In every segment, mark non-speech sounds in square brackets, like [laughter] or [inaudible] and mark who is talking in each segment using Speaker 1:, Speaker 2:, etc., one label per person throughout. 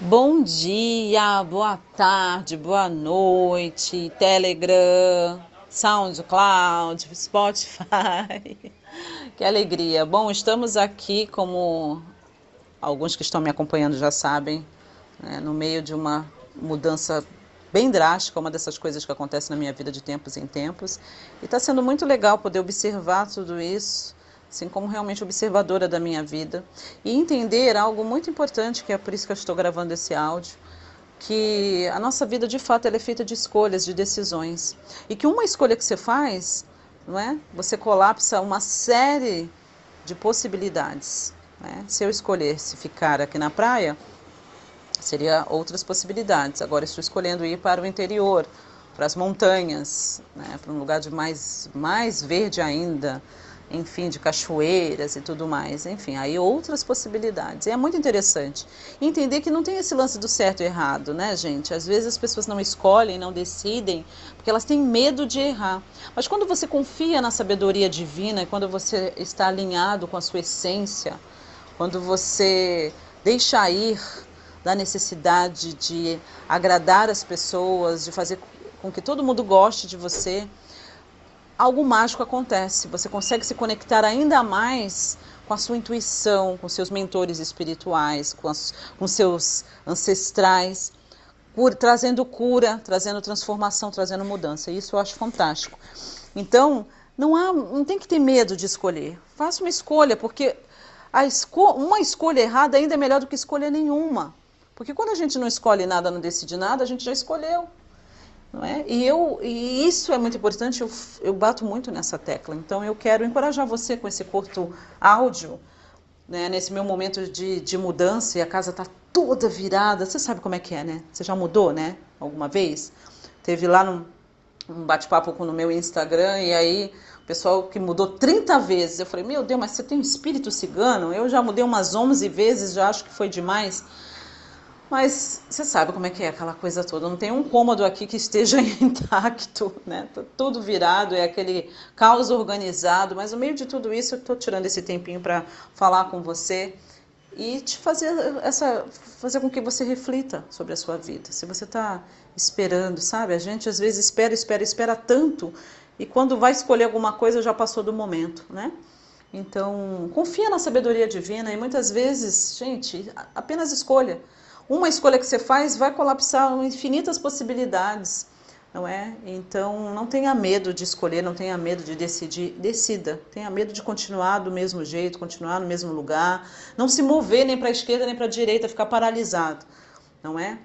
Speaker 1: Bom dia, boa tarde, boa noite, Telegram, SoundCloud, Spotify. [laughs] Que alegria. Bom, estamos aqui, como alguns que estão me acompanhando já sabem, né, no meio de uma mudança bem drástica, uma dessas coisas que acontece na minha vida de tempos em tempos. E está sendo muito legal poder observar tudo isso assim como realmente observadora da minha vida, e entender algo muito importante, que é por isso que eu estou gravando esse áudio, que a nossa vida de fato é feita de escolhas, de decisões, e que uma escolha que você faz, não é? Você colapsa uma série de possibilidades. Né? Se eu escolhesse ficar aqui na praia, seria outras possibilidades. Agora estou escolhendo ir para o interior, para as montanhas, né? para um lugar de mais mais verde ainda enfim, de cachoeiras e tudo mais, enfim, aí outras possibilidades. E é muito interessante entender que não tem esse lance do certo e errado, né, gente? Às vezes as pessoas não escolhem, não decidem, porque elas têm medo de errar. Mas quando você confia na sabedoria divina, quando você está alinhado com a sua essência, quando você deixa ir da necessidade de agradar as pessoas, de fazer com que todo mundo goste de você, algo mágico acontece. Você consegue se conectar ainda mais com a sua intuição, com seus mentores espirituais, com, as, com seus ancestrais, por, trazendo cura, trazendo transformação, trazendo mudança. Isso eu acho fantástico. Então, não, há, não tem que ter medo de escolher. Faça uma escolha, porque esco uma escolha errada ainda é melhor do que escolha nenhuma. Porque quando a gente não escolhe nada, não decide nada, a gente já escolheu. Não é? e, eu, e isso é muito importante, eu, eu bato muito nessa tecla. Então eu quero encorajar você com esse curto áudio, né, nesse meu momento de, de mudança e a casa está toda virada. Você sabe como é que é, né? Você já mudou, né? Alguma vez? Teve lá num, um bate-papo no meu Instagram e aí o pessoal que mudou 30 vezes. Eu falei, meu Deus, mas você tem um espírito cigano? Eu já mudei umas 11 vezes, já acho que foi demais. Mas você sabe como é que é aquela coisa toda. Não tem um cômodo aqui que esteja [laughs] intacto, né? Tá tudo virado, é aquele caos organizado. Mas no meio de tudo isso, eu estou tirando esse tempinho para falar com você e te fazer essa, fazer com que você reflita sobre a sua vida. Se você está esperando, sabe? A gente às vezes espera, espera, espera tanto e quando vai escolher alguma coisa já passou do momento, né? Então, confia na sabedoria divina e muitas vezes, gente, apenas escolha uma escolha que você faz vai colapsar infinitas possibilidades, não é? Então, não tenha medo de escolher, não tenha medo de decidir, decida. Tenha medo de continuar do mesmo jeito, continuar no mesmo lugar, não se mover nem para a esquerda nem para a direita, ficar paralisado, não é?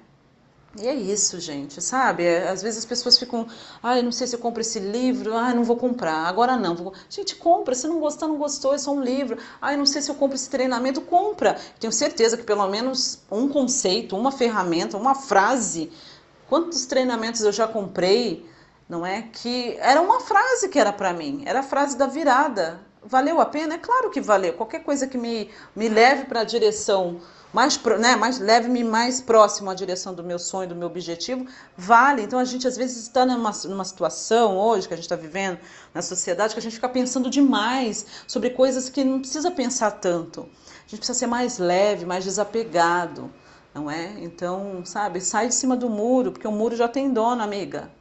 Speaker 1: E é isso, gente, sabe? É, às vezes as pessoas ficam, ah, não sei se eu compro esse livro, ai, não vou comprar, agora não. Vou... Gente, compra, se não gostar, não gostou, é só um livro. Ai, não sei se eu compro esse treinamento, compra. Tenho certeza que pelo menos um conceito, uma ferramenta, uma frase. Quantos treinamentos eu já comprei, não é? Que era uma frase que era para mim, era a frase da virada. Valeu a pena? É claro que valeu. Qualquer coisa que me, me leve para a direção mais, né, mais leve-me mais próximo à direção do meu sonho, do meu objetivo, vale. Então a gente às vezes está numa, numa situação hoje que a gente está vivendo na sociedade que a gente fica pensando demais sobre coisas que não precisa pensar tanto. A gente precisa ser mais leve, mais desapegado, não é? Então, sabe, sai de cima do muro, porque o muro já tem dono, amiga.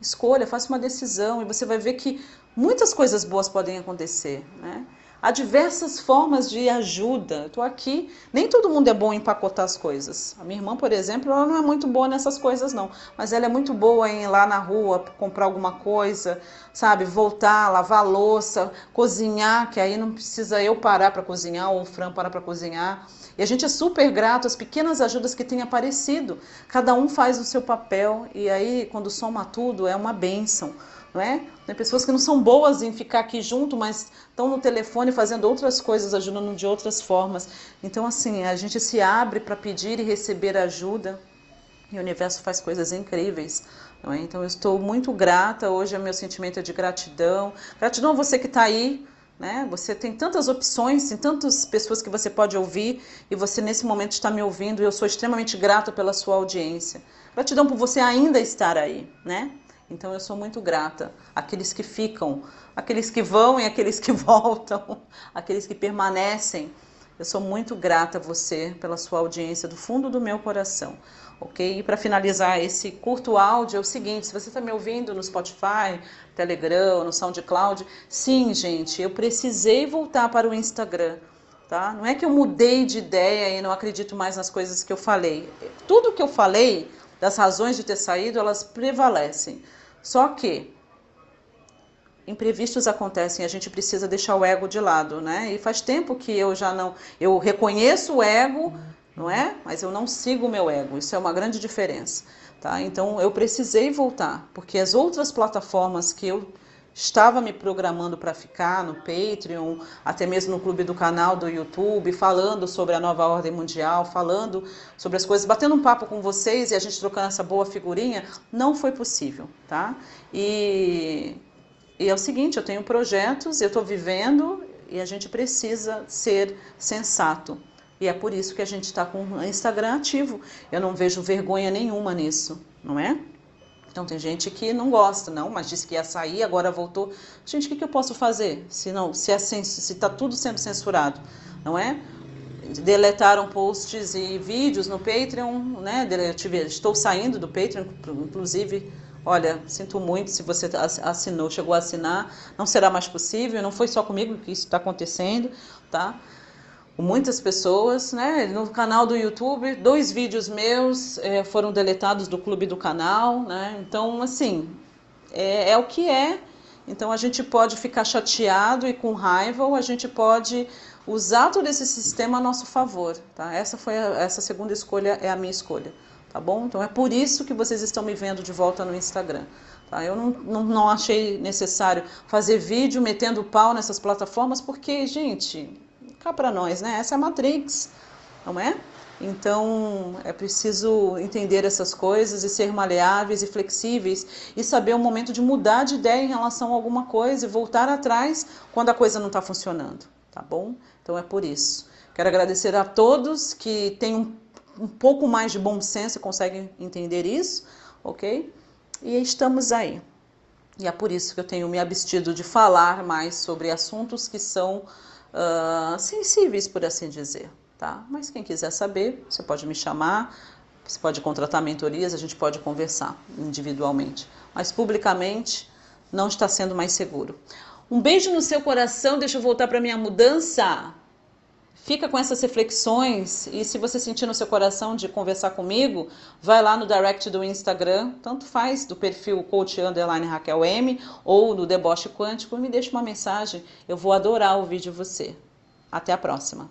Speaker 1: Escolha, faça uma decisão e você vai ver que muitas coisas boas podem acontecer, né? Há diversas formas de ajuda. Estou aqui, nem todo mundo é bom em empacotar as coisas. A minha irmã, por exemplo, ela não é muito boa nessas coisas, não. Mas ela é muito boa em ir lá na rua comprar alguma coisa, sabe? Voltar, lavar louça, cozinhar, que aí não precisa eu parar para cozinhar ou o Fran parar para cozinhar. E a gente é super grato às pequenas ajudas que têm aparecido. Cada um faz o seu papel e aí, quando soma tudo, é uma bênção não é? Tem pessoas que não são boas em ficar aqui junto, mas estão no telefone fazendo outras coisas, ajudando de outras formas. Então, assim, a gente se abre para pedir e receber ajuda e o universo faz coisas incríveis. Não é? Então, eu estou muito grata. Hoje, o meu sentimento é de gratidão. Gratidão a você que está aí. Né? Você tem tantas opções, tem tantas pessoas que você pode ouvir e você nesse momento está me ouvindo e eu sou extremamente grata pela sua audiência. Gratidão por você ainda estar aí, né? Então eu sou muito grata àqueles que ficam, aqueles que vão e aqueles que [laughs] voltam, aqueles que permanecem. Eu sou muito grata a você pela sua audiência do fundo do meu coração, ok? E para finalizar esse curto áudio é o seguinte: se você está me ouvindo no Spotify, Telegram, no SoundCloud, sim, gente, eu precisei voltar para o Instagram. Tá? Não é que eu mudei de ideia e não acredito mais nas coisas que eu falei. Tudo que eu falei, das razões de ter saído, elas prevalecem. Só que imprevistos acontecem, a gente precisa deixar o ego de lado, né? E faz tempo que eu já não, eu reconheço o ego, não é? Mas eu não sigo o meu ego. Isso é uma grande diferença, tá? Então eu precisei voltar, porque as outras plataformas que eu estava me programando para ficar no Patreon, até mesmo no clube do canal do YouTube, falando sobre a nova ordem mundial, falando sobre as coisas, batendo um papo com vocês e a gente trocando essa boa figurinha, não foi possível, tá? E e é o seguinte, eu tenho projetos, eu estou vivendo e a gente precisa ser sensato. E é por isso que a gente está com o Instagram ativo. Eu não vejo vergonha nenhuma nisso, não é? Então tem gente que não gosta, não, mas disse que ia sair, agora voltou. Gente, o que, que eu posso fazer se não, se está se tá tudo sendo censurado, não é? Deletaram posts e vídeos no Patreon, né? Estou saindo do Patreon, inclusive Olha, sinto muito se você assinou, chegou a assinar, não será mais possível, não foi só comigo que isso está acontecendo, tá? Muitas pessoas, né? No canal do YouTube, dois vídeos meus é, foram deletados do clube do canal, né? Então, assim, é, é o que é. Então, a gente pode ficar chateado e com raiva, ou a gente pode usar todo esse sistema a nosso favor, tá? Essa foi a, essa segunda escolha é a minha escolha tá bom? Então é por isso que vocês estão me vendo de volta no Instagram. Tá? Eu não, não, não achei necessário fazer vídeo metendo pau nessas plataformas, porque, gente, cá para nós, né? Essa é a Matrix, não é? Então é preciso entender essas coisas e ser maleáveis e flexíveis e saber o momento de mudar de ideia em relação a alguma coisa e voltar atrás quando a coisa não está funcionando, tá bom? Então é por isso. Quero agradecer a todos que têm um um pouco mais de bom senso conseguem entender isso, ok? E estamos aí. E é por isso que eu tenho me abstido de falar mais sobre assuntos que são uh, sensíveis, por assim dizer, tá? Mas quem quiser saber, você pode me chamar, você pode contratar mentorias, a gente pode conversar individualmente. Mas publicamente não está sendo mais seguro. Um beijo no seu coração, deixa eu voltar para minha mudança. Fica com essas reflexões e se você sentir no seu coração de conversar comigo, vai lá no direct do Instagram, tanto faz do perfil coach underline Raquel M ou no deboche quântico e me deixa uma mensagem. Eu vou adorar ouvir de você. Até a próxima.